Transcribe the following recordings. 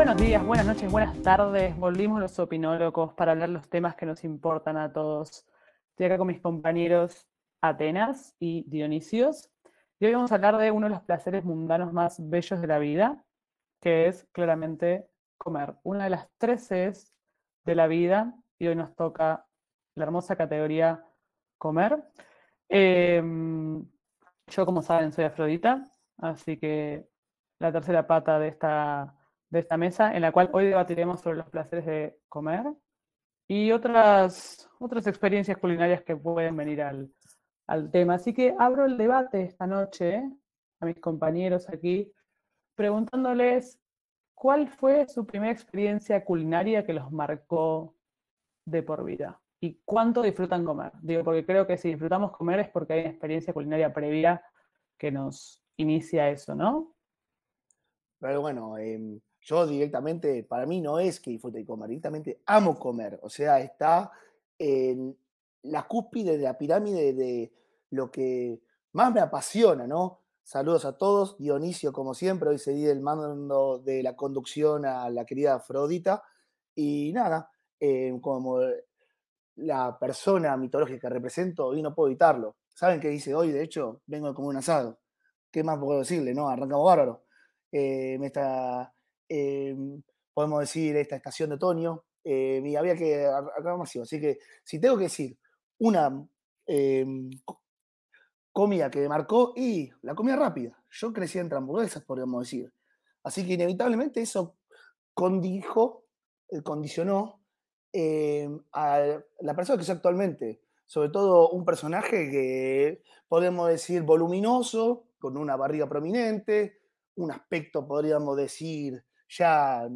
Buenos días, buenas noches, buenas tardes. Volvimos los opinólogos para hablar los temas que nos importan a todos. Estoy acá con mis compañeros Atenas y Dionisios. Y hoy vamos a hablar de uno de los placeres mundanos más bellos de la vida, que es claramente comer. Una de las tres Cs de la vida. Y hoy nos toca la hermosa categoría comer. Em, yo, como saben, soy Afrodita, así que la tercera pata de esta, de esta mesa, en la cual hoy debatiremos sobre los placeres de comer y otras, otras experiencias culinarias que pueden venir al, al tema. Así que abro el debate esta noche a mis compañeros aquí, preguntándoles cuál fue su primera experiencia culinaria que los marcó de por vida y cuánto disfrutan comer. Digo, porque creo que si disfrutamos comer es porque hay una experiencia culinaria previa que nos inicia eso, ¿no? Pero bueno, em, yo directamente, para mí no es que disfrute de comer, directamente amo comer. O sea, está en la cúspide de la pirámide de lo que más me apasiona, ¿no? Saludos a todos. Dionisio, como siempre, hoy se di el mando de la conducción a la querida Afrodita. Y nada, em, como la persona mitológica que represento, hoy no puedo evitarlo. ¿Saben qué dice hoy? De hecho, vengo a comer un asado. ¿Qué más puedo decirle? No, arrancamos bárbaro. Eh, esta, em, podemos decir, esta estación de otoño, y había que acabar masivo. Así que si tengo que decir una em, comida que me marcó, y la comida rápida. Yo crecí entre hamburguesas, podríamos decir. Así que inevitablemente eso condijo, eh, condicionó a la persona que soy actualmente. Sobre todo un personaje que podemos decir voluminoso, con una barriga prominente, un aspecto, podríamos decir, ya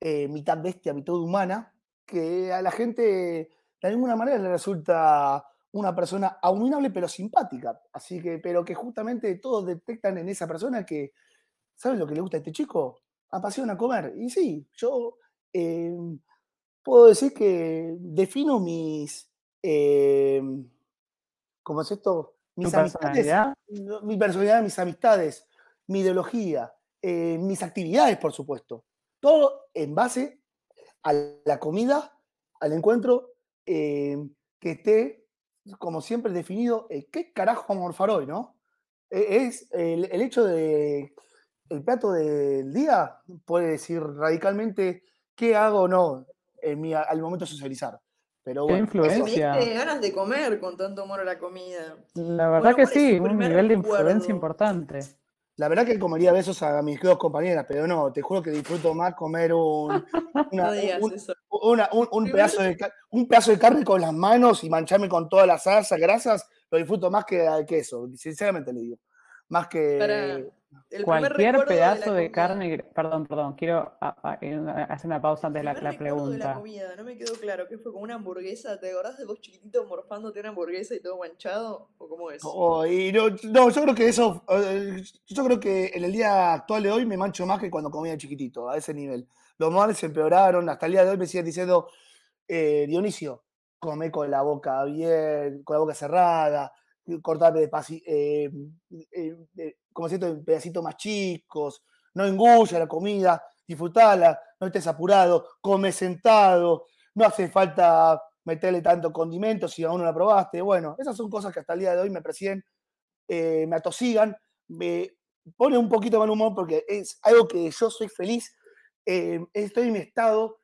eh, mitad bestia, mitad humana, que a la gente de alguna manera le resulta una persona abominable pero simpática. Así que, pero que justamente todos detectan en esa persona que, ¿sabes lo que le gusta a este chico? Apasiona comer. Y sí, yo em, puedo decir que defino mis, em, ¿cómo es esto? Mis amistades, mi personalidad, mis amistades mi ideología, eh, mis actividades, por supuesto. Todo en base a la comida, al encuentro, eh, que esté, como siempre, definido eh, qué carajo vamos a morfar hoy, ¿no? es el, hecho de el plato del día puede decir radicalmente qué hago o no en mi, al momento de socializar. Pero bueno, influencia? Me ganas de comer con tanto amor a la comida. La verdad que sí, un nivel de influencia importante. La verdad que comería besos a mis dos compañeras, pero no, te juro que disfruto más comer un, un, pedazo de, un pedazo de carne con las manos y mancharme con todas las salsas, grasas, lo disfruto más que al queso, sinceramente le digo. Más que... Cualquier pedazo de, carne, perdón, perdón, quiero hacer una pausa antes de la, la pregunta. la comida, no me quedó claro, ¿qué fue como una hamburguesa? ¿Te acordás de vos chiquitito morfándote una hamburguesa y todo manchado? ¿O cómo es? Oh, no, yo creo que eso, eh, yo creo que en el día actual de hoy me mancho más que cuando comía chiquitito, a ese nivel. Los males se empeoraron, hasta el día de hoy me siguen diciendo, eh, Dionisio, come con la boca bien, con la boca cerrada, cortate de, eh, eh, como siento, en pedacitos más chicos, no engulla la comida, disfrutala, no estés apurado, come sentado, no hace falta meterle tanto condimento si aún no la probaste. Bueno, esas son cosas que hasta el día de hoy me presiden, eh, me atosigan, me pone un poquito mal humor porque es algo que yo soy feliz, eh, estoy en mi estado,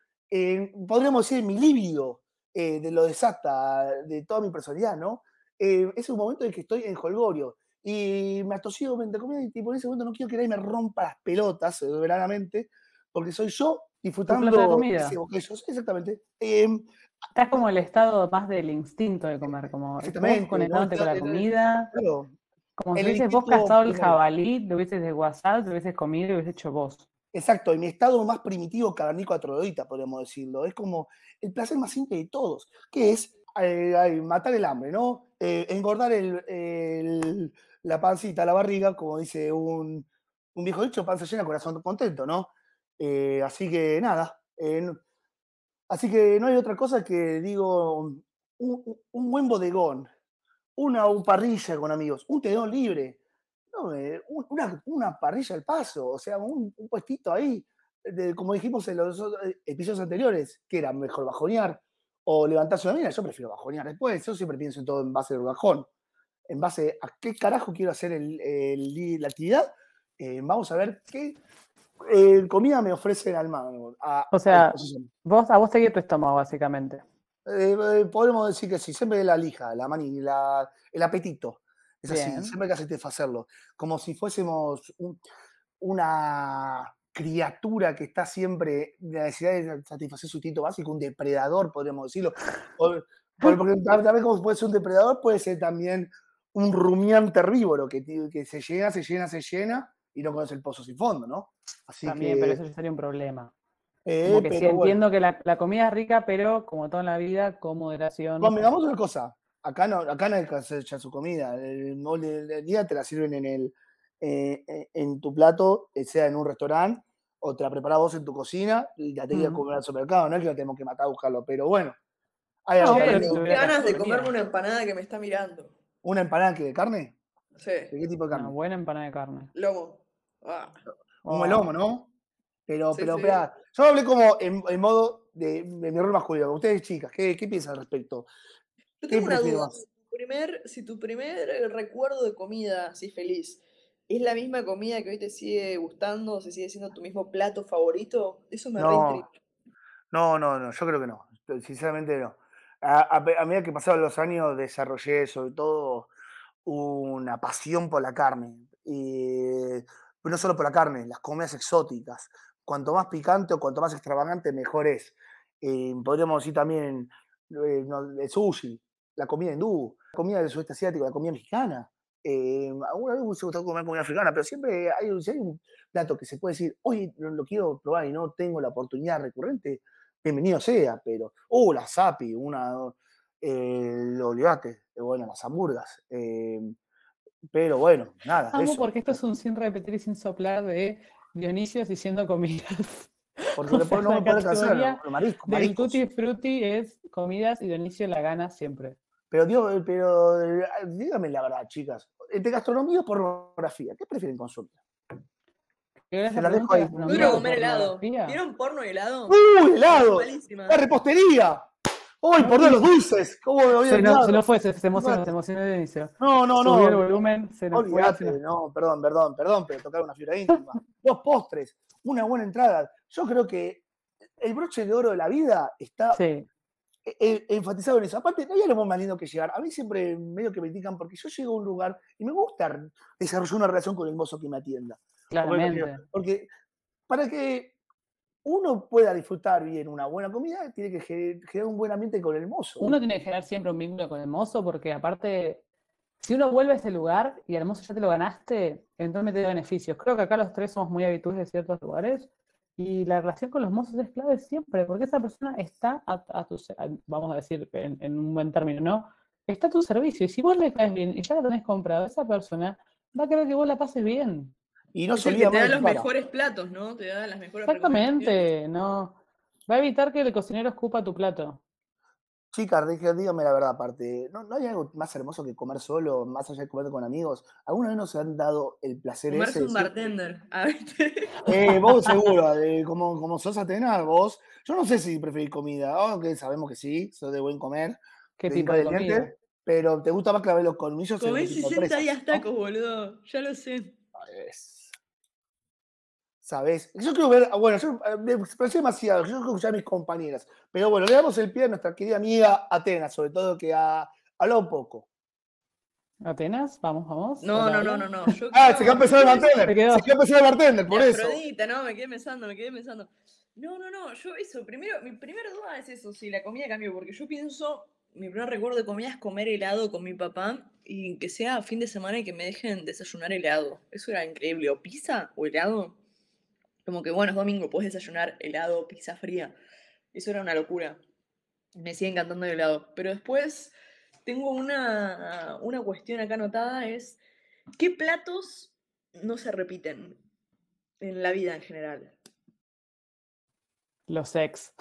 podríamos decir, mi líbido de lo desata, de toda mi personalidad, ¿no? Es un momento en que estoy en Holgorio y me atosigo de comida y por ese momento no quiero que nadie me rompa las pelotas soberanamente, porque soy yo disfrutando de comida. exactamente. Em, Estás como el estado más del instinto de comer, como conectándote con la comida. como si hubieses vos cazado el jabalí, lo hubieses desguazado, lo hubieses comido y lo hubieses hecho vos. Exacto, en mi estado más primitivo cavernícola troglodita, podríamos decirlo. Es como el placer más simple de todos, que es eh, matar el hambre, ¿no? Eh, engordar la pancita, la barriga, como dice un, viejo dicho, panza llena, corazón contento, ¿no? Eh, así que nada, así que no hay otra cosa que digo, un, buen bodegón, una parrilla con amigos, un tenedor libre, una, parrilla al paso, o sea, un, puestito ahí, de- como dijimos en los episodios anteriores, que era mejor bajonear o levantarse una mina, yo prefiero bajonear después. Yo siempre pienso en todo en base del bajón. En base a qué carajo quiero hacer el- el- la actividad, eh, vamos a ver qué eh, comida me ofrece el alma. a- O a sea, disposición. Vos, a vos te guía tu estómago, básicamente. Eh, eh, podemos decir que sí, siempre la lija, la mani, la- el apetito. Es así, siempre hay que satisfacerlo. Como si fuésemos un- una criatura que está siempre la necesidad de satisfacer su instinto básico, un depredador, podríamos decirlo. O- por- porque vez como puede ser un depredador, puede ser también un rumiante herbívoro que, que se llena, se llena, se llena y no conoce el pozo sin fondo, ¿no? Así También, que, pero eso ya sería un problema. eh, Como que sí bueno. entiendo que la, la comida es rica, pero como todo en la vida, con moderación. Bueno, digamos una cosa. Acá no, acá no hay que hacer ya su comida. El mole del día te la sirven en el eh, eh, en tu plato, eh, sea en un restaurante, o te la preparás vos en tu cocina y la tenés que Mm. comer al supermercado. No es que la tenemos que matar a buscarlo, pero bueno. Hay No, pero que- Tengo que ganas de comerme una empanada que me está mirando. ¿Una empanada que de carne? Sí, ¿De qué tipo de Una carne? buena empanada de carne. lomo. Ah. Un Oh, buen lomo, ¿no? Pero, Sí, pero, sí. espera, yo hablé como en, en modo de, de mi rol masculino. Ustedes, chicas, ¿qué, qué piensan al respecto? Yo ¿Qué tengo una duda. Si tu primer, si tu primer recuerdo de comida así feliz es la misma comida que hoy te sigue gustando, se sigue siendo tu mismo plato favorito, eso me No. No, no, no, yo creo que no. Sinceramente no. A, a medida que pasaban los años desarrollé sobre todo una pasión por la carne. Y, pero no solo por la carne, las comidas exóticas. Cuanto más picante o cuanto más extravagante, mejor es. Eh, podríamos decir también eh, el sushi, la comida hindú, la comida del sudeste asiático, la comida mexicana. Eh, alguna vez me hubiese gustado comer comida africana, pero siempre hay, un- si hay un plato que se puede decir, hoy lo, lo quiero probar y no tengo la oportunidad recurrente, bienvenido sea, pero, uh, la sapi, una, eh, lo olvidate, eh, bueno, las hamburgas, eh, pero bueno, nada, Amo eso, porque esto es un sin repetir y sin soplar de Dionisio diciendo comidas. porque después no me puede los mariscos, Del. Tutti Frutti es comidas y Dionisio la gana siempre. Pero, Dios, pero eh, dígame la verdad, chicas, entre gastronomía o pornografía, ¿qué prefieren consumir? ¿Qué era Se la dejo ahí. ¿Gastronomía Duro comer helado. ¿Vieron porno y helado? ¡Uh, helado! ¡La repostería! ¡Uy, por Dios, los dulces! ¿Cómo me había Se, no, se nos fue, se, se emocionó, se emocionó. No, no, Subió el no. volumen, se nos fue. Olvídate, se nos- no, perdón, perdón, perdón, pero tocar una fibra íntima. Dos postres, una buena entrada. Yo creo que el broche de oro de la vida está Sí, e- e- enfatizado en eso. Aparte, no hay algo más lindo que llegar. A mí siempre medio que me critican porque yo llego a un lugar y me gusta desarrollar una relación con el mozo que me atienda. El claramente. Porque para que uno pueda disfrutar bien una buena comida, tiene que ge- generar un buen ambiente con el mozo. Uno tiene que generar siempre un vínculo con el mozo porque aparte, si uno vuelve a ese lugar y al mozo ya te lo ganaste, entonces te da beneficios. Creo que acá los tres somos muy habituales de ciertos lugares y la relación con los mozos es clave siempre porque esa persona está a, a tu, a- vamos a decir en, en un buen término, ¿no? Está a tu servicio y si vos le caes bien y ya la tenés comprado, esa persona va a querer que vos la pases bien. y no Es se el que olvida te da los mejores platos, ¿no? Te da las mejores. Exactamente, no. Va a evitar que el cocinero escupa tu plato. Chicas, dije- dígame la verdad, aparte, ¿no, no hay algo más hermoso que comer solo, más allá de comer con amigos? ¿Alguna vez nos han dado el placer ese? Comerse un bartender. Ah, ¿viste? Eh, vos seguro, eh, como, como sos Atena, vos, yo no sé si preferís comida, aunque sabemos que sí, sos de buen comer, ¿Qué de tipo de pero te gusta más clavar los colmillos Comés el tipo de 60 presas, días ¿no? tacos, boludo. Ya lo sé. Sabés. ¿Sabés? Yo quiero ver, ah, bueno, yo eh, me expresé demasiado, yo quiero escuchar a mis compañeras, pero bueno, le damos el pie a nuestra querida amiga Atena, sobre todo que ha hablado un poco. ¿Atenas? Vamos, vamos. No, no, no, no, no. Yo Ah, quiero- se quedó empezando el bartender, se quedó empezando el bartender, por eso. Afrodita, no, me quedé pensando, me quedé pensando. No, no, no, yo eso, primero, mi primera duda es eso, si la comida cambió, porque yo pienso, mi primer recuerdo de comida es comer helado con mi papá y que sea fin de semana y que me dejen desayunar helado. Eso era increíble, o pizza o helado. Como que bueno, es domingo, puedes desayunar helado, pizza fría. Eso era una locura. Me sigue encantando el helado. Pero después tengo una, una cuestión acá anotada, es ¿qué platos no se repiten en la vida en general? Los ex.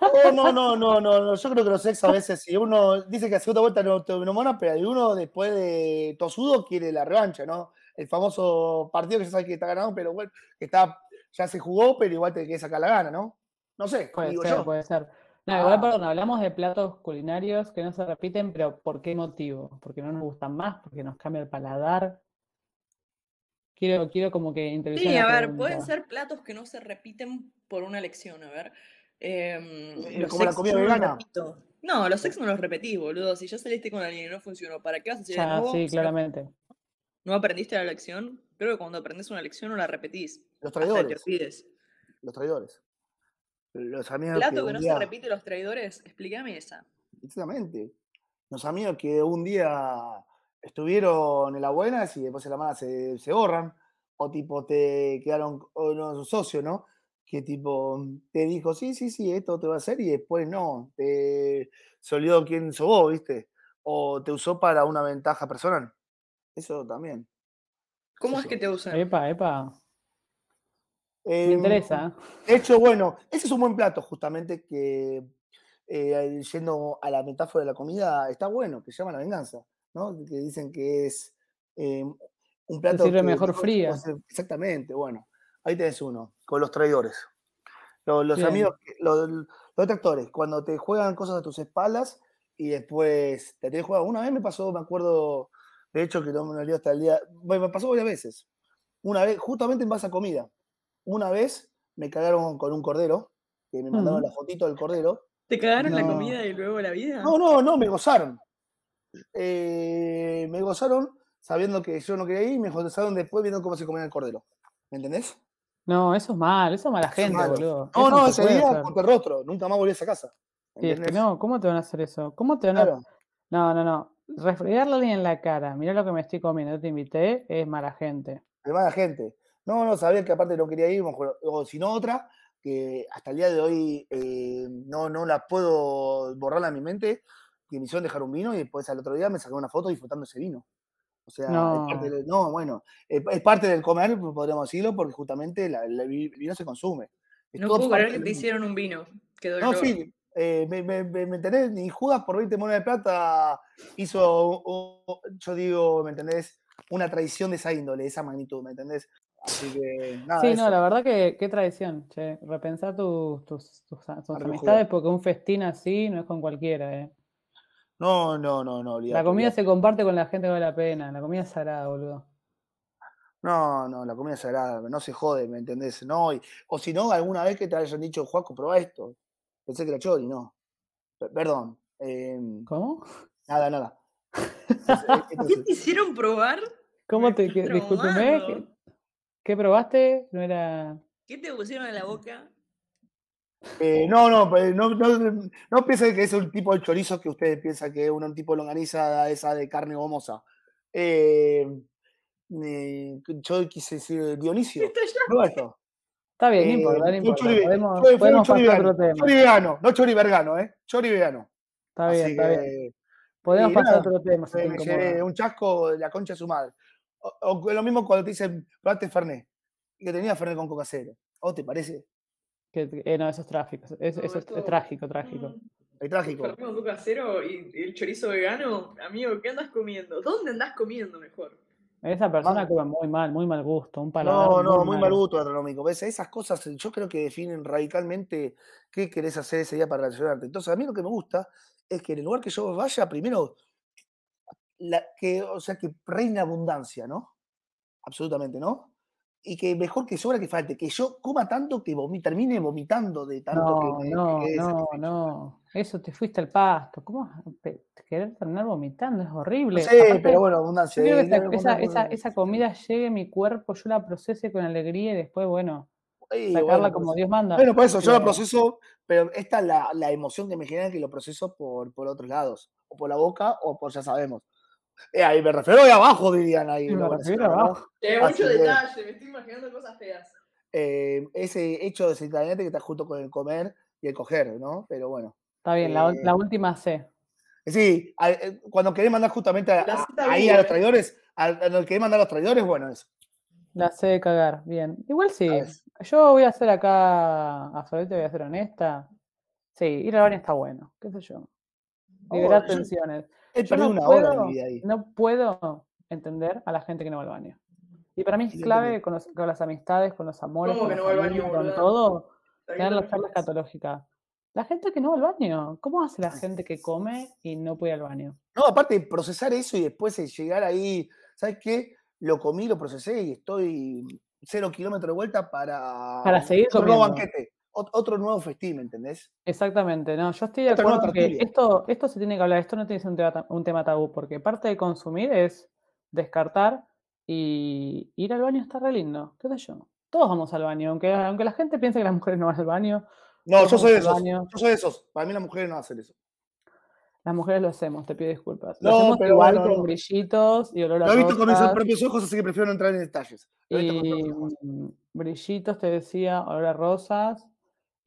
No, no, no, no, no, no, yo creo que los ex a veces, si uno dice que a segunda vuelta no te pero hay uno después de tosudo quiere la revancha, ¿no? El famoso partido que ya sabe que está ganado, pero bueno, que está ya se jugó, pero igual te quieres sacar la gana, ¿no? No sé, Puede digo ser, yo. puede ser. No, igual, Ah. perdón, hablamos de platos culinarios que no se repiten, pero ¿por qué motivo? ¿Porque no nos gustan más? ¿Porque nos cambia el paladar? Quiero, quiero como que Sí, a la ver, pregunta. pueden ser platos que no se repiten por una elección, a ver. Em, Eh, los como la comida no los vegana. No, los ex no los repetís, boludo. Si ya saliste con alguien y no funcionó, ¿para qué vas a de nuevo? sí, claramente. ¿No aprendiste la lección? Creo que cuando aprendes una lección no la repetís. Los traidores, los traidores. Los amigos que Plato que un no día- se repite los traidores, explícame esa. Exactamente. Los amigos que un día estuvieron en la buena y después en la mala se, se borran. O tipo te quedaron, o no, socio, ¿no? Que tipo te dijo, sí, sí, sí, esto te va a hacer y después no. Te, se olvidó quién sos vos, ¿viste? O te usó para una ventaja personal. Eso también. ¿Cómo es que te usan? Epa, epa. Me Em, interesa. De hecho, bueno, ese es un buen plato, justamente, que eh, yendo a la metáfora de la comida, está bueno, que se llama la venganza, ¿no? Que dicen que es eh, un plato. sirve que mejor mejor se fría. Exactamente, bueno. Ahí tenés uno, con los traidores. Los, amigos, que- los, los detractores, cuando te juegan cosas a tus espaldas y después te tenés jugado. Una vez me pasó, me acuerdo, de hecho, que no me olvido hasta el día. Bueno, me pasó varias veces. Una vez, justamente en base a comida. Una vez me cagaron con un cordero, que me mandaron la fotito del cordero. ¿Te cagaron la comida y luego la vida? No, no, no, me gozaron. Eh, me gozaron sabiendo que yo no quería ir y me gozaron después viendo cómo se comía el cordero. ¿Me entendés? No, eso es mal, eso es mala es gente, boludo. No, Eso no, se ese día corté el rostro. Nunca más volví a esa casa. Sí, es que ¿entendés? no, ¿cómo te van a hacer eso? ¿Cómo te van a Claro. No, no, no. Refregarle a alguien en la cara, mirá lo que me estoy comiendo, te invité, es mala gente. de mala gente. No, no, sabía que aparte no quería ir, o si no otra, que hasta el día de hoy eh, no, no la puedo borrar de mi mente, que me hicieron dejar un vino y después al otro día me saqué una foto disfrutando ese vino. O sea, es parte No. del- no, bueno, es, es parte del comer, podríamos decirlo, porque justamente la- la- el vino se consume. Es No puedo creer que te hicieron un vino. Qué No, sí, eh, me, me, me- ¿me entendés? Ni Judas por 20 monedas de plata hizo, yo digo, ¿me entendés? Una traición de esa índole, de esa magnitud, ¿me entendés? Así que, nada, Sí, eso. no, la verdad que qué tradición, che. Repensar tus, tus, tus, amistades porque un festín así no es con cualquiera, eh. No, no, no, no, La olvídate, comida se comparte con la gente que vale la pena, la comida es sagrada, boludo. No, no, la comida es sagrada, no se jode, ¿me entendés? No, y- o si no, alguna vez que te hayan dicho, Juaco, probá esto. Pensé que era chori, no. Pe- Perdón. em, ¿Cómo? nada, nada. Entonces, eh, ¿Qué te hicieron probar? ¿Cómo te, que- discúlpeme. ¿qué, qué probaste? No era... ¿Qué te pusieron en la boca? eh, no, no, pues, no, no, no piensen que es un tipo de chorizo que ustedes piensan que es un tipo de longaniza esa de carne gomosa. Eh, eh, yo quise decir Dionisio. Esto ya- Prueba esto. Está bien, no Eh, importa, no fue un importa. chori- Podemos, fue- fue un podemos chori pasar otro tema. Chori vegano, no chori vergano, ¿eh? Chori vegano. Está bien, Así está bien. Podemos pasar a nada, otro tema si me, llevé un chasco de la concha de su madre. O, o lo mismo cuando te dicen, probaste Fernet. Y que tenía Fernet con coca cero. ¿O te parece? Que, eh, no, eso es trágico. Eso, es, trágico, trágico. Mm, Es trágico. Fernet con coca cero y y el chorizo vegano. Amigo, ¿qué andas comiendo? ¿Dónde andás comiendo mejor? Esa persona come muy mal, muy mal gusto, un paladar No, no, muy mal gusto gastronómico. ¿Ves? Esas cosas eh, yo creo que definen radicalmente qué querés hacer ese día para relacionarte. Entonces, a mí lo que me gusta es que en el lugar que yo vaya, primero, la, que, o sea, que reina abundancia, ¿no? Absolutamente, ¿no? Y que mejor que sobra que falte, que yo coma tanto que vomi- termine vomitando de tanto No, que no, no, no. Eso te fuiste al pasto. ¿Cómo querer terminar vomitando? Es horrible. Aparte, pero bueno, yo que eh, esa, esa, esa, comida llegue a mi cuerpo, yo la procese con alegría y después, bueno, sacarla bueno, como pues, Dios manda. Bueno, por eso yo la Pero- proceso, pero esta es la, la emoción que me genera que lo proceso por, por otros lados, o por la boca o por ya sabemos. Eh, ahí me refiero ahí abajo, dirían ahí. Me refiero abajo. Mucho que- detalle, me estoy imaginando cosas feas. Eh, ese hecho desencadenante que está junto con el comer y el coger, ¿no? Pero bueno. Está bien, la, Eh, la última C. Sí, a- eh, cuando querés mandar justamente a- a- ahí a los traidores, a, a los que querés mandar a los traidores, bueno, eso. La C de cagar. Bien. Igual sí. Yo voy a hacer acá, a Solete voy a ser honesta. Sí, ir al baño está bueno. ¿Qué sé yo? Liberar Oh, yo tensiones. He Yo perdido no una hora de puedo, mi vida ahí. no puedo entender a la gente que no va al baño. Y para mí es clave con, los- con las amistades, con los amores, ¿Cómo con, no va al familia, baño, con todo, tener las charlas catológicas. La gente que no va al baño, ¿cómo hace la gente que come y no puede ir al baño? No, aparte de procesar eso y después eh, llegar ahí, ¿sabes qué? Lo comí, lo procesé y estoy cero kilómetros de vuelta para, Para seguir comiendo. banquete, otro nuevo festín, ¿me entendés? Exactamente, no, yo estoy de Otra acuerdo que esto, esto se tiene que hablar, esto no tiene que ser un tema, un tema tabú, porque parte de consumir es descartar y ir al baño está re lindo, qué sé yo. Todos vamos al baño, aunque, aunque la gente piense que las mujeres no van al baño, No, yo soy de esos. baño. Yo soy de esos. Para mí las mujeres no hacen eso. Las mujeres lo hacemos, te pido disculpas. Lo No, hacemos pero igual con brillitos y olor a Lo he visto con mis propios ojos, así que prefiero no entrar en detalles. Lo y mm, brillitos, te decía, olor a rosas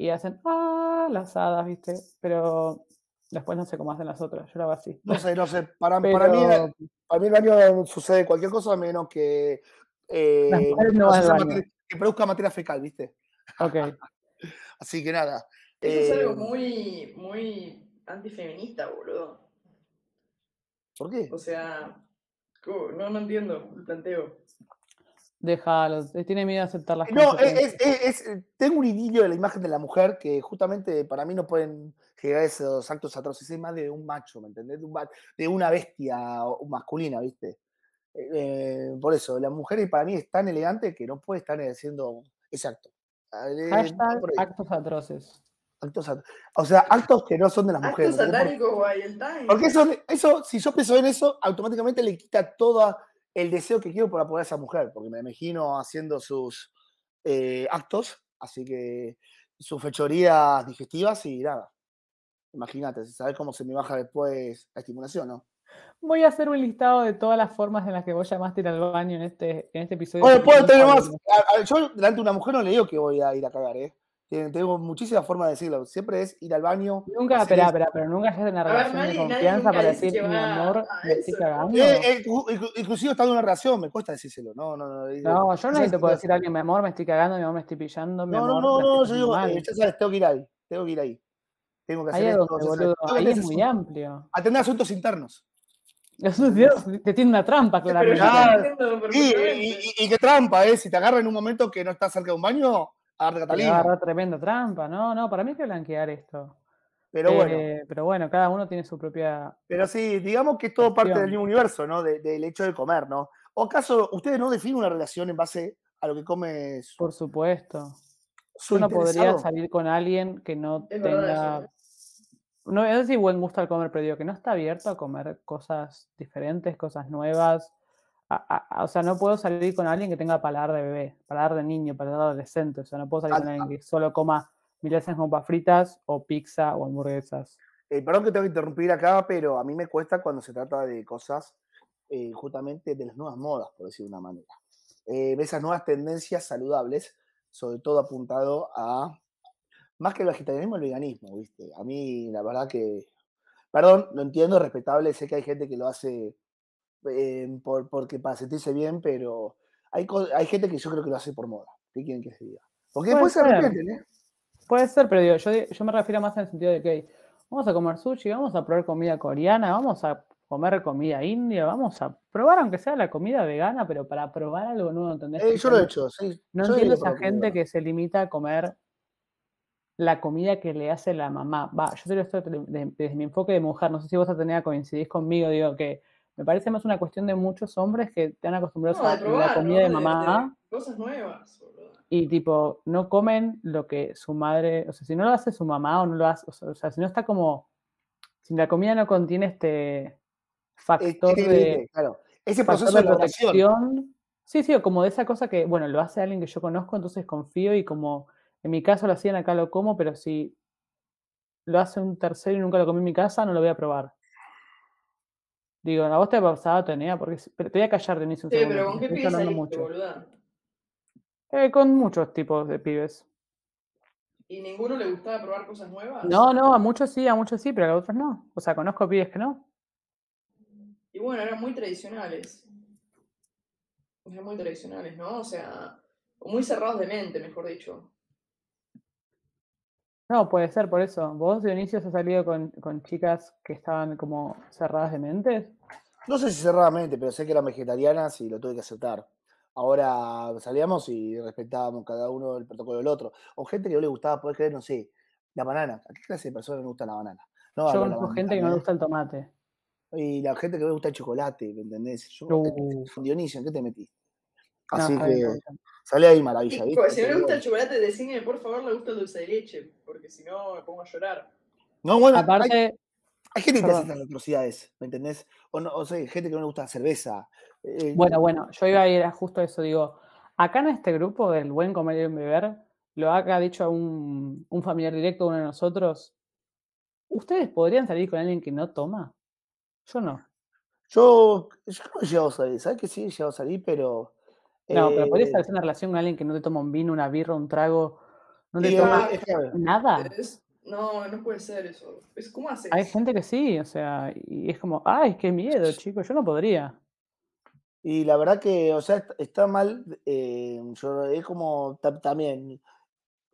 y hacen, ah, las hadas, ¿viste? Pero después no sé cómo hacen las otras, yo lo hago así. No sé, no sé. Para, para mí, Pero para mí el baño sucede cualquier cosa menos que, eh, no materia- que produzca materia fecal, ¿viste? Ok. Así que nada. Eso es algo eh, muy, muy antifeminista, boludo. ¿Por qué? O sea, no, no entiendo el planteo. Déjalo, eh, tiene miedo a aceptar las No, es, consecuencias. es- es- es- tengo un idilio de la imagen de la mujer que justamente para mí no pueden generar esos actos atroces. Es más de un macho, ¿me entendés? De, un ma- de una bestia o- masculina, ¿viste? Eh, eh, por eso, la mujer para mí es tan elegante que no puede estar haciendo ese acto. Eh, Hashtag actos atroces. actos at- o sea, actos que no son de las Acto mujeres. ¿me entendés? satánico Wild Time. Porque eso, eso, si yo pienso en eso, automáticamente le quita todo el deseo que quiero por apoyar a esa mujer, porque me imagino haciendo sus eh, actos, así que sus fechorías digestivas y nada. Imagínate, ¿sabes cómo se me baja después la estimulación, no? Voy a hacer un listado de todas las formas en las que vos llamaste ir al baño en este, en este episodio. Que puedo tener más. hablando. a- a- Yo delante de una mujer no le digo que voy a ir a cagar, ¿eh? Tengo muchísimas formas de decirlo. Siempre es ir al baño. Nunca, espera, espera, pero nunca hayas una ver, relación nadie- de nadie confianza para decir, que mi amor, me estoy cagando. Eh, eh, inclu- inclu- inclusive estando en una relación, me cuesta decírselo. No, no, no. digo, No, yo no ¿sabes te puedo decir a alguien, mi amor, me estoy cagando, mi amor, me estoy pillando, mi No, amor, no, no, no, yo digo, eh, mal. ya sabes, tengo que ir ahí. Tengo que ir ahí. Tengo que hacer Ahí es esto. donde, boludo, tengo ahí es muy amplio. Atender asuntos internos. Dios, te tiene una trampa, Pero claramente. yo y, y- y qué trampa, ¿eh? Si te agarra en un momento que no estás cerca de un baño, Catalina. tremenda trampa. No, no, para mí hay que blanquear esto. Pero bueno, Eh, pero bueno, cada uno tiene su propia. pero sí, digamos que es todo parte del mismo universo, ¿no? De- del hecho de comer, ¿no? ¿O acaso ustedes no definen una relación en base a lo que come su, Por supuesto. su Yo no podría salir con alguien que no Es tenga. ¿eh? No es decir buen gusto al comer, pero digo que no está abierto a comer cosas diferentes, cosas nuevas. A- a- a- o sea, no puedo salir con alguien que tenga paladar de bebé, paladar de niño, paladar de adolescente. O sea, no puedo salir con alguien que solo coma milanesas con papas fritas o pizza o hamburguesas. Eh, perdón que tengo que interrumpir acá, pero a mí me cuesta cuando se trata de cosas eh, justamente de las nuevas modas, por decir de una manera. Eh, de esas nuevas tendencias saludables, sobre todo apuntado a, más que el vegetarianismo, el veganismo, ¿viste? A mí, la verdad que, perdón, lo entiendo, es respetable, sé que hay gente que lo hace eh, por, porque para sentirse bien, pero hay, hay gente que yo creo que lo hace por moda. ¿Qué quieren que se diga? Porque Puede después se ser. arrepienten, ¿eh? Puede ser, pero digo, yo, yo me refiero más en el sentido de que vamos a comer sushi, vamos a probar comida coreana, vamos a comer comida india, vamos a probar aunque sea la comida vegana, pero para probar algo nuevo, ¿entendés? Eh, yo lo he hecho, sí. No yo entiendo esa comida gente que se limita a comer la comida que le hace la mamá. Va, yo te lo estoy de- de- desde mi enfoque de mujer, no sé si vos a coincidís conmigo, digo que me parece más una cuestión de muchos hombres que están acostumbrados No, a la probar, comida ¿no? de De- mamá de cosas nuevas, boludo. y tipo, no comen lo que su madre, o sea, si no lo hace su mamá o no lo hace, o sea, o sea, si no está como, si la comida no contiene este Eh, factor tiene de, claro. Ese factor proceso de de elaboración. protección, sí, sí, o como de esa cosa que, bueno, lo hace alguien que yo conozco, entonces confío y como en mi caso lo hacían acá lo como, pero si lo hace un tercero y nunca lo comí en mi casa, no lo voy a probar. Digo, a vos te ha pasado, Tenea, porque te voy a callar, Denise, un Sí, segundo, pero ¿con qué saliste, mucho. boluda? Eh, con muchos tipos de pibes. ¿Y ninguno le gustaba probar cosas nuevas? No, no, a muchos sí, a muchos sí, pero a otros no. O sea, conozco pibes que no. Y bueno, eran muy tradicionales. Eran muy tradicionales, ¿no? O sea, muy cerrados de mente, mejor dicho. No, puede ser por eso. ¿Vos, Dionisio, has salido con, con chicas que estaban como cerradas de mentes? No sé si cerradamente, pero sé que eran vegetarianas y lo tuve que aceptar. Ahora salíamos y respetábamos cada uno el protocolo del otro. O gente que no le gustaba, poder creer, no sé, la banana. ¿A qué clase de personas le gusta la banana? No, Yo conozco gente que no le gusta el tomate. Y la gente que no le gusta el chocolate, ¿me entendés? Yo, uh. Dionisio, ¿en qué te metiste? Así que sale ahí maravilla. ¿viste? Si no le gusta el chocolate, decime por favor le gusta el dulce de leche, porque si no me pongo a llorar. No, bueno, Aparte, hay, gente que hace estas atrocidades, ¿me entendés? O, no, o sea, gente que no le gusta la cerveza. Eh, bueno, bueno, yo iba a ir a justo eso, digo, acá en este grupo del buen comer y beber, lo ha dicho a un, un familiar directo, uno de nosotros, ¿ustedes podrían salir con alguien que no toma? Yo no. Yo, yo no he llegado a salir, ¿sabes que sí he llegado a salir? Pero no, pero podrías eh, hacer una relación con alguien que no te toma un vino, una birra, un trago, no te toma nada. no, no puede ser eso. Es, ¿Cómo haces? Hay gente que sí, o sea, y es como, ay, qué miedo, chicos, yo no podría. Y la verdad que, o sea, está mal, eh, yo, es como también,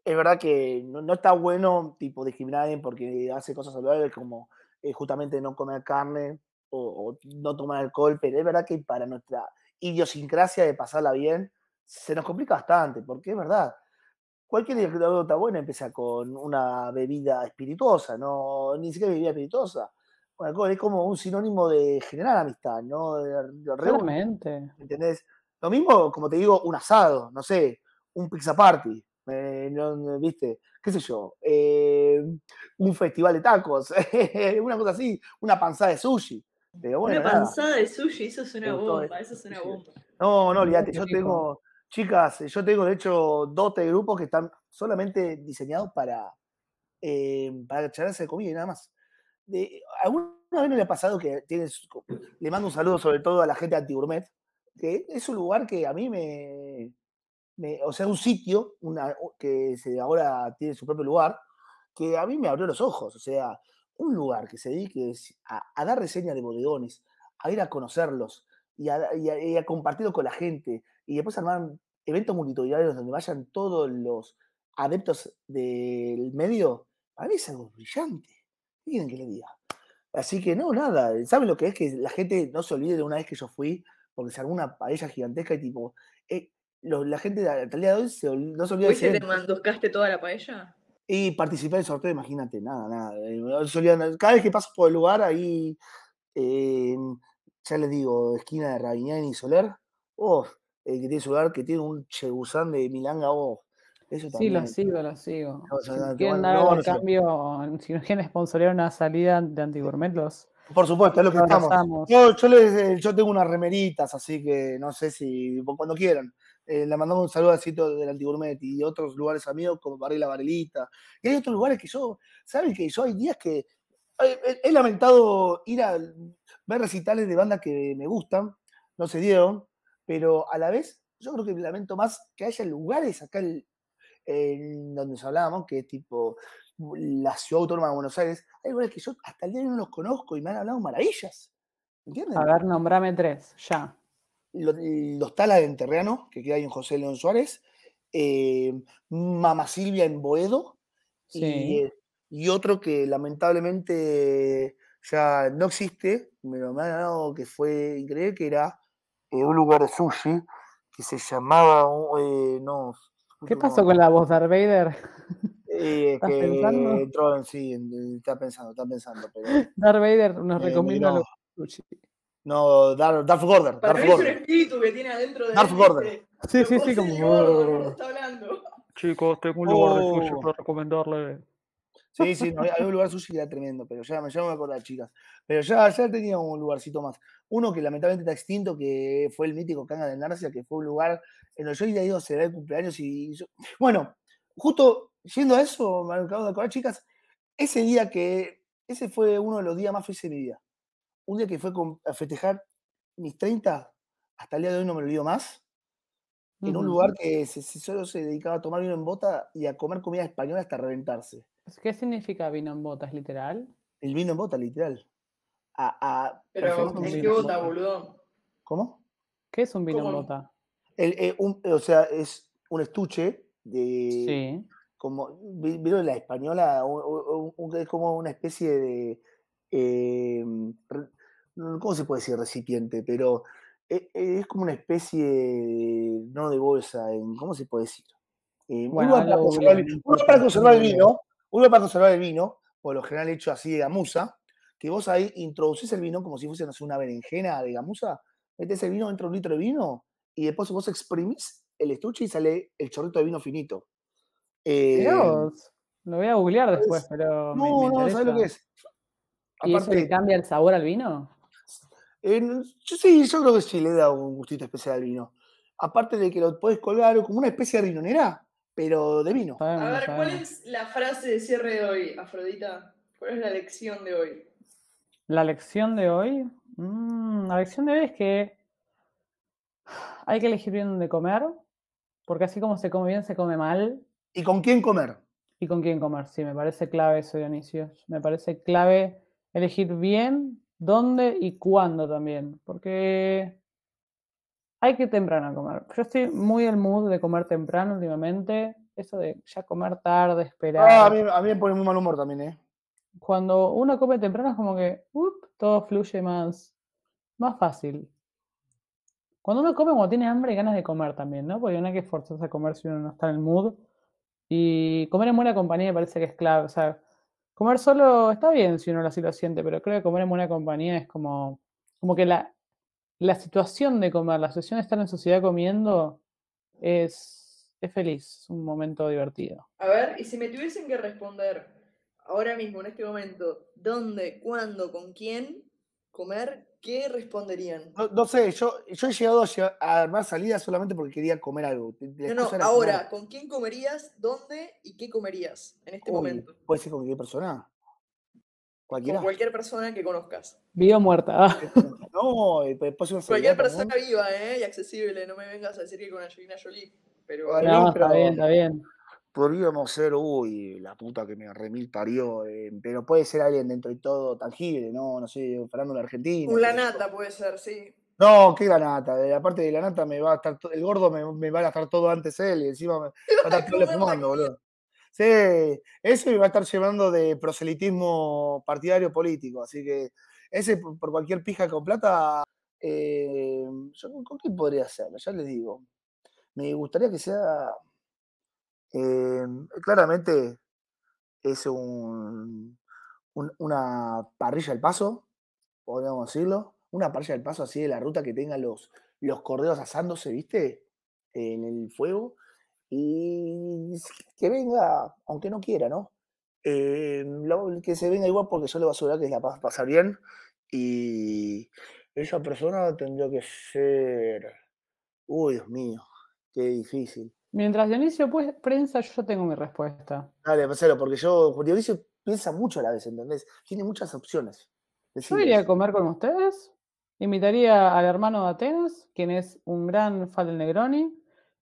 es verdad que no, está bueno tipo discriminar a alguien porque hace cosas saludables como eh, justamente no comer carne o, o, no tomar alcohol, pero es verdad que para nuestra idiosincrasia de pasarla bien, se nos complica bastante, porque es verdad, cualquier está buena empieza con una bebida espirituosa, no, ni siquiera bebida espirituosa. Bueno, es como un sinónimo de generar amistad, ¿no? Realmente. ¿Entendés? Lo mismo, como te digo, un asado, no sé, un pizza party, eh, ¿viste? ¿Qué sé yo? Eh, un festival de tacos, una cosa así, una panzada de sushi una panzada de sushi, eso es una bomba, eso es una bomba. No, no, olvídate, yo tengo, chicas, yo tengo de hecho dos de grupos que están solamente diseñados para, eh, para charlarse de comida y nada más. De, ¿Alguna vez me le ha pasado que tienes, le mando un saludo sobre todo a la gente de Antigourmet, que es un lugar que a mí me, o sea, un sitio una, que se, ahora tiene su propio lugar, que a mí me abrió los ojos, o sea, un lugar que se dedique a, dar reseña de bodegones, a ir a conocerlos y a, compartirlo con la gente y después armar eventos multitudinarios donde vayan todos los adeptos del medio, a mí es algo brillante. ¿Qué quieren que le diga? Así que no, nada. ¿Saben lo que es que la gente no se olvide de una vez que yo fui? Porque se armó una paella gigantesca y tipo. Eh, la gente hasta el día de hoy no se olvida de. ¿Te mandoscaste toda la paella? Y participar del sorteo, imagínate, nada, nada. Eh, cada vez que paso por el lugar, ahí, ya les digo, esquina de Raviñán y Soler, oh, el que tiene su lugar, que tiene un chegusán de Milanga, oh, eso también. Sí, lo sigo, lo sigo. si quieren dar cambio, si no quieren sponsorear una salida de Antigourmet, los... Por supuesto, es lo que estamos. Yo, yo, les, eh, yo tengo unas remeritas, así que no sé si cuando quieran. Eh, le mandamos un saludo al sitio del Antigourmet y otros lugares amigos como Barrila Varelita. Y hay otros lugares que yo, ¿saben que yo hay días que he, lamentado ir a ver recitales de bandas que me gustan, no se dieron, pero a la vez yo creo que lamento más que haya lugares acá donde nos hablábamos, que es tipo la ciudad autónoma de Buenos Aires, hay lugares que yo hasta el día de hoy no los conozco y me han hablado maravillas. ¿Entienden? A ver, nombrame tres, ya los Talas en que queda ahí en José León Suárez, eh, Mama Silvia en Boedo, eh, y, otro que lamentablemente ya no existe, me lo han dado que fue increíble, que era eh, un lugar de sushi que se llamaba, no... ¿Qué pasó con la voz de Darth Vader? ¿Estás que pensando? entró sí, está pensando, está pensando. Pero, Darth Vader nos recomienda los sushi. No, Darth, Darth Gordon. Para Darth es un espíritu que tiene adentro de Darth Gordon. Sí, sí, sí, como. está hablando. Chicos, tengo un lugar de sushi oh. para recomendarle. Sí, sí, no, hay un lugar sushi que era tremendo, pero ya, ya me acuerdo, chicas. Pero ya, ya tenía un lugarcito más. Uno que lamentablemente está extinto, que fue el mítico Canga de Narcia, que fue un lugar en donde yo había ido a celebrar el cumpleaños y. Bueno, justo yendo a eso, me acabo de acordar, chicas, ese día que. Ese fue uno de los días más felices de mi vida un día que fue a festejar mis 30, hasta el día de hoy no me olvido más, en un lugar que solo se dedicaba a tomar vino en bota y a comer comida española hasta reventarse. ¿Qué significa vino en bota? ¿Es literal? El vino en bota, literal. Pero, ¿en qué bota, boludo? ¿Cómo? ¿Qué es un vino en bota? Eh, o sea, es un estuche de. Sí. Como, ¿Vieron la española? es como una especie de. Em, ¿cómo se puede decir recipiente? Pero e- e- es como una especie, no de bolsa, en, ¿cómo se puede decir? Eh, Bueno, uno, ahora para conservar, el- para conservar vino, uno para conservar el vino, por lo general hecho así de gamuza, que vos ahí introducís el vino como si fuese no sé, una berenjena de gamuza, metés el vino dentro de un litro de vino y después vos exprimís el estuche y sale el chorrito de vino finito. Eh, vos, Lo voy a googlear es- después, pero no, me no, ¿sabes lo que es? ¿Y eso le Aparte, cambia el sabor al vino? Yo sí, yo creo que sí le da un gustito especial al vino. Aparte de que lo podés colgar como una especie de riñonera, pero de vino. Sabemos, A ver, ¿cuál sabemos. es la frase de cierre de hoy, Afrodita? ¿Cuál es la lección de hoy? La lección de hoy. mm, la lección de hoy es que hay que elegir bien dónde comer, porque así como se come bien, se come mal. ¿Y con quién comer? Y con quién comer, sí, me parece clave eso, Dionisio. Me parece clave elegir bien dónde y cuándo también, porque hay que temprano comer. Yo estoy muy en el mood de comer temprano últimamente. Eso de ya comer tarde, esperar. Ah, a, mí, a mí me pone muy mal humor también, ¿eh? Cuando uno come temprano es como que up, todo fluye más, más fácil. Cuando uno come, cuando tiene hambre y ganas de comer también, ¿no? Porque no hay que forzarse a comer si uno no está en el mood. Y comer en buena compañía me parece que es clave. O sea, comer solo está bien si uno así lo siente, pero creo que comer en buena compañía es como, como que la, la situación de comer, la situación de estar en sociedad comiendo es, es feliz, es un momento divertido. A ver, y si me tuviesen que responder ahora mismo, en este momento, dónde, cuándo, con quién comer, ¿qué responderían? No, no sé, yo, yo he llegado a, armar salidas solamente porque quería comer algo. La No, no, ahora, comer. ¿con quién comerías, dónde y qué comerías en este Uy, momento? ¿Puede ser con cualquier persona? ¿Cualquiera? Con cualquier persona que conozcas. Viva o muerta. ah. No, eh, puede ser una Cualquier persona viva, ¿eh? Y accesible. No me vengas a decir que con Angelina Jolie. Pero No, está bien, está bien. Podríamos ser, uy, la puta que me remil parió, eh, pero puede ser alguien dentro de todo tangible, ¿no? No sé, Fernando en Argentina. un lanata puede ser, sí. No, qué Aparte de la nata me va a estar el gordo me, me va a gastar todo antes él y encima me va a estar todo fumando, boludo. Sí, ese me va a estar llevando de proselitismo partidario político, así que ese por, cualquier pija con plata, eh, yo con- con quién podría ser, ya les digo. Me gustaría que sea eh, claramente es un, un- una parrilla al paso, podríamos decirlo, una parrilla al paso así de la ruta que tenga los, los corderos asándose, ¿viste? En el fuego. Y que venga, aunque no quiera, ¿no? Eh, que se venga igual porque yo le voy a asegurar que la va a pasar bien. Y esa persona tendría que ser. Uy, Dios mío, qué difícil. Mientras Dionisio pues, prensa, yo tengo mi respuesta. Dale, pasalo, porque yo, Dionisio piensa mucho a la vez, ¿entendés? Tiene muchas opciones. Yo iría a comer con ustedes. Invitaría al hermano de Atenas, quien es un gran fan del Negroni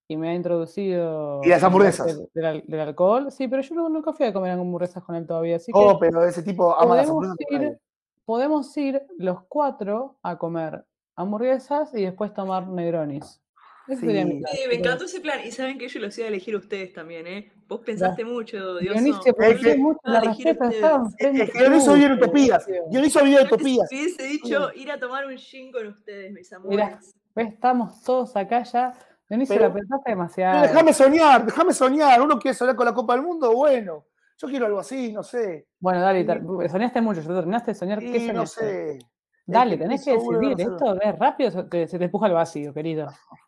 y me ha introducido. Y las hamburguesas. Del, al- del alcohol. Sí, pero yo no- nunca fui a comer hamburguesas con él todavía. Así Oh, que pero ese tipo ama las hamburguesas ir, podemos ir los cuatro a comer hamburguesas y después tomar Negronis. Sí. me encantó ese plan. Y saben que yo los iba a elegir a ustedes también, ¿eh? Vos pensaste mucho. Dionisio, Es pensé que- mucho ustedes. estaban Es que Dionisio vive utopías. Dionisio. Vive utopías. hubiese dicho ir a tomar un gin con ustedes, mis Mirá, amores. ves, estamos todos acá ya. Dionisio, Pero- la pensaste No, demasiado. déjame soñar, déjame soñar. Uno quiere soñar con la Copa del Mundo, bueno. Yo quiero algo así, no sé. Bueno, dale, Sí. soñaste mucho, ya terminaste de soñar. ¿Qué no soñaste? sé. Dale, tenés que decidir. no. Esto es rápido, se te, se te empuja al vacío, querido.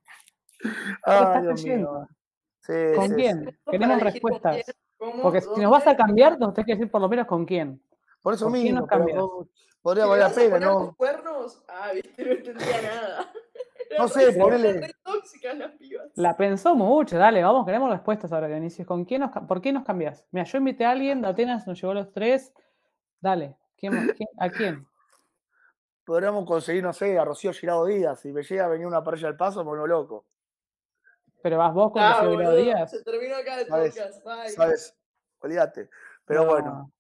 ¿Qué Ay, estás Dios mío. Sí, ¿Con sí, quién? sí. Queremos con respuestas. quién, Porque si nos vas a cambiar, nos tenés que decir por lo menos con quién. Por eso ¿Con quién mismo, nos po- podría ¿Que me valer la pena, ¿no? tus cuernos? Ah, viste, no entendía nada. Era No sé, ponele- re tóxicas las pibas. La pensó mucho, dale, vamos, queremos respuestas ahora, Dionisio. ¿Con quién nos, ¿Por qué nos cambias? Mira, yo invité a alguien de Atenas, nos llevó a los tres. Dale, ¿quién, quién- ¿a quién? Podríamos conseguir, no sé, a Rocío Girado Díaz. Si me llega a venir una parrilla al paso, me loco. Pero vas vos con Ah, boludo, Díaz. Se terminó acá el ¿Sabes? podcast. Bye. ¿Sabes? Olvídate. Pero No, bueno,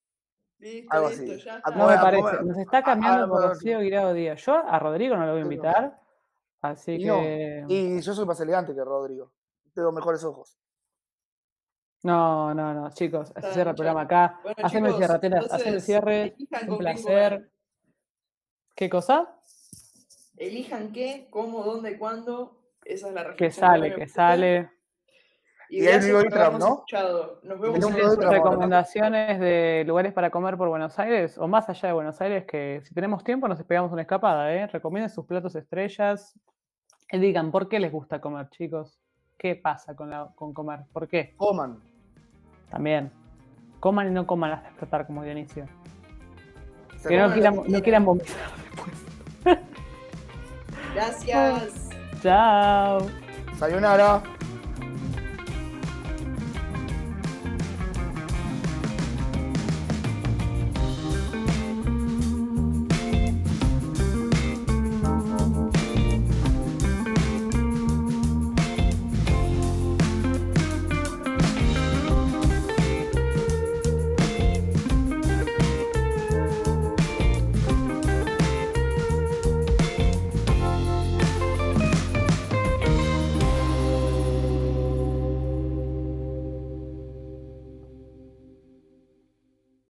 Listo, algo listo, así. ya está. No me a parece. Nos está cambiando a- por Rocío Guirao Díaz. Yo a Rodrigo no lo voy a invitar. Así Y no, que. Y yo soy más elegante que Rodrigo. Tengo mejores ojos. No, no, no, chicos. Se cierra el programa acá. Bueno, Haceme el cierre, haceme el cierre. Un placer. ¿Qué cosa? Elijan qué, cómo, dónde, cuándo. Esa es la Que reflexión. sale, hoy me que sale. Y Y ahí vivo Trump, ¿no? escuchado. Nos vemos en recomendaciones de lugares para comer por Buenos Aires o más allá de Buenos Aires, que si tenemos tiempo nos pegamos una escapada, ¿eh? Recomienden sus platos estrellas. Y digan, ¿por qué les gusta comer, chicos? ¿Qué pasa con, la, con comer? ¿Por qué? Coman. También. Coman y no coman hasta explotar como Dionisio. Se Que no quieran, que no quieran. quieran vomitar. Gracias. Chao. Sayonara.